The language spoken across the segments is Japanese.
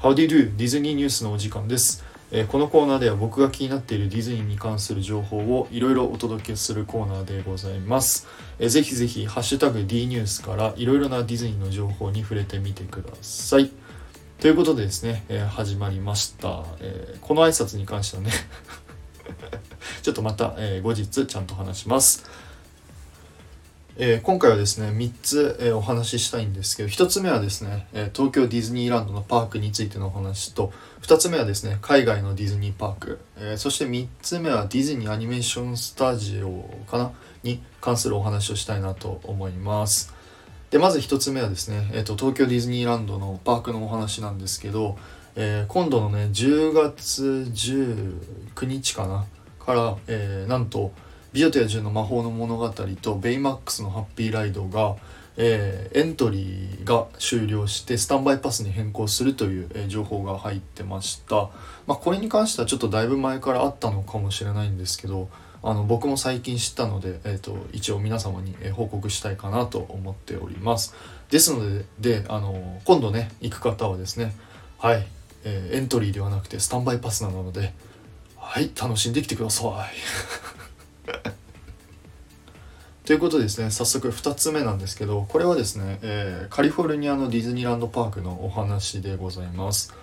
How do you do? ディズニーニュースのお時間です、えーこのコーナーでは僕が気になっているディズニーに関する情報をいろいろお届けするコーナーでございます、えーぜひぜひハッシュタグ D ニュースからいろいろなディズニーの情報に触れてみてください。ということでですね、えー始まりました、えーこの挨拶に関してはね ちょっとまた、え後日ちゃんと話します。えー今回はですね3つ、えーお話ししたいんですけど1つ目はですね、え東京ディズニーランドのパークについてのお話と2つ目はですね海外のディズニーパーク、えそして3つ目はディズニーアニメーションスタジオかな？に関するお話をしたいなと思います。でまず1つ目はですね、えーと東京ディズニーランドのパークのお話なんですけど、えー今度のね10月19日かな？から、えーなんと「美女と野獣の魔法の物語」と「ベイマックスのハッピーライドが」えーエントリーが終了してスタンバイパスに変更するという、えー情報が入ってました、まあ、これに関してはちょっとだいぶ前からあったのかもしれないんですけどあの僕も最近知ったので、えー、と一応皆様に報告したいかなと思っております。ですのでであの今度ね行く方はですねはい、えーエントリーではなくてスタンバイパスなのではい楽しんできてください。ということでですね早速2つ目なんですけどこれはですね、えーカリフォルニアのディズニーランドパークのお話でございます、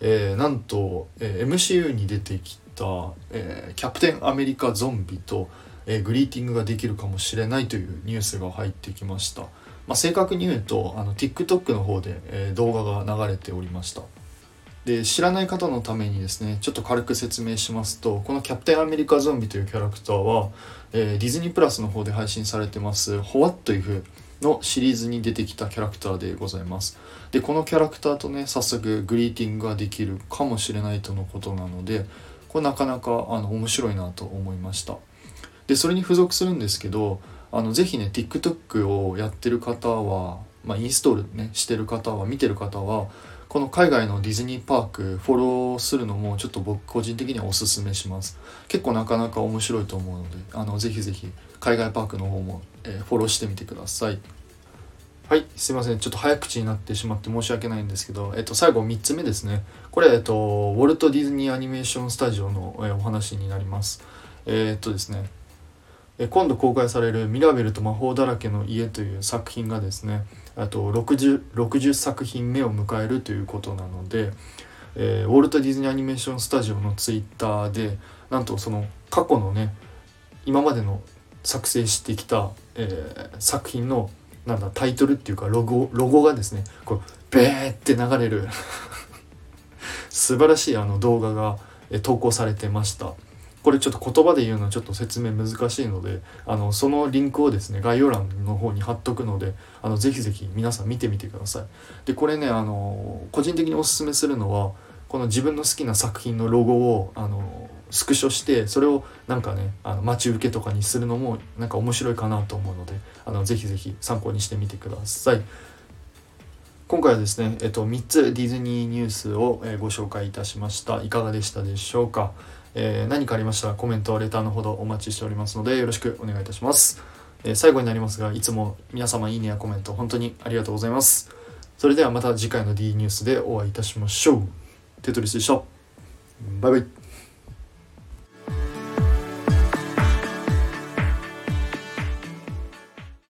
えーなんと、えー MCU に出てきた、えーキャプテンアメリカゾンビと、えーグリーティングができるかもしれないというニュースが入ってきました、まあ、正確に言うとあの TikTok の方で、えー動画が流れておりました。で知らない方のためにですねちょっと軽く説明しますとこのキャプテンアメリカゾンビというキャラクターは、えーディズニープラスの方で配信されてます「ホワットイフ」のシリーズに出てきたキャラクターでございます。でこのキャラクターとね早速グリーティングができるかもしれないとのことなのでこれなかなかあの面白いなと思いました。でそれに付属するんですけどあのぜひね TikTok をやってる方は、まあ、インストールねしてる方は見てる方はこの海外のディズニーパークフォローするのもちょっと僕個人的にはおすすめします。結構なかなか面白いと思うのであのぜひぜひ海外パークの方も、えーフォローしてみてください。はいすいません。ちょっと早口になってしまって申し訳ないんですけど、えっと、最後3つ目ですね。これ、えっと、ウォルト・ディズニー・アニメーション・スタジオの、えーお話になります。えーっとですね。今度公開される「ミラベルと魔法だらけの家」という作品がですねあと 60, 60作品目を迎えるということなので、えーウォルト・ディズニー・アニメーション・スタジオのツイッターでなんとその過去のね今までの作成してきた、えー作品のなんだタイトルっていうかロゴロゴがですねこうベーって流れる。素晴らしいあの動画が、投稿されてました。これちょっと言葉で言うのはちょっと説明難しいのであのそのリンクをですね概要欄の方に貼っとくのであのぜひぜひ皆さん見てみてください。でこれねあの個人的におすすめするのはこの自分の好きな作品のロゴをあのスクショしてそれをなんかねあの待ち受けとかにするのもなんか面白いかなと思うのであのぜひぜひ参考にしてみてください。今回はですね、えっと、3つディズニーニュースを、ご紹介いたしました。いかがでしたでしょうか、えー何かありましたらコメントレターのほどお待ちしておりますのでよろしくお願いいたします、えー最後になりますがいつも皆様いいねやコメント本当にありがとうございます。それではまた次回の D ニュースでお会いいたしましょう。テトリスでした。バイバイ。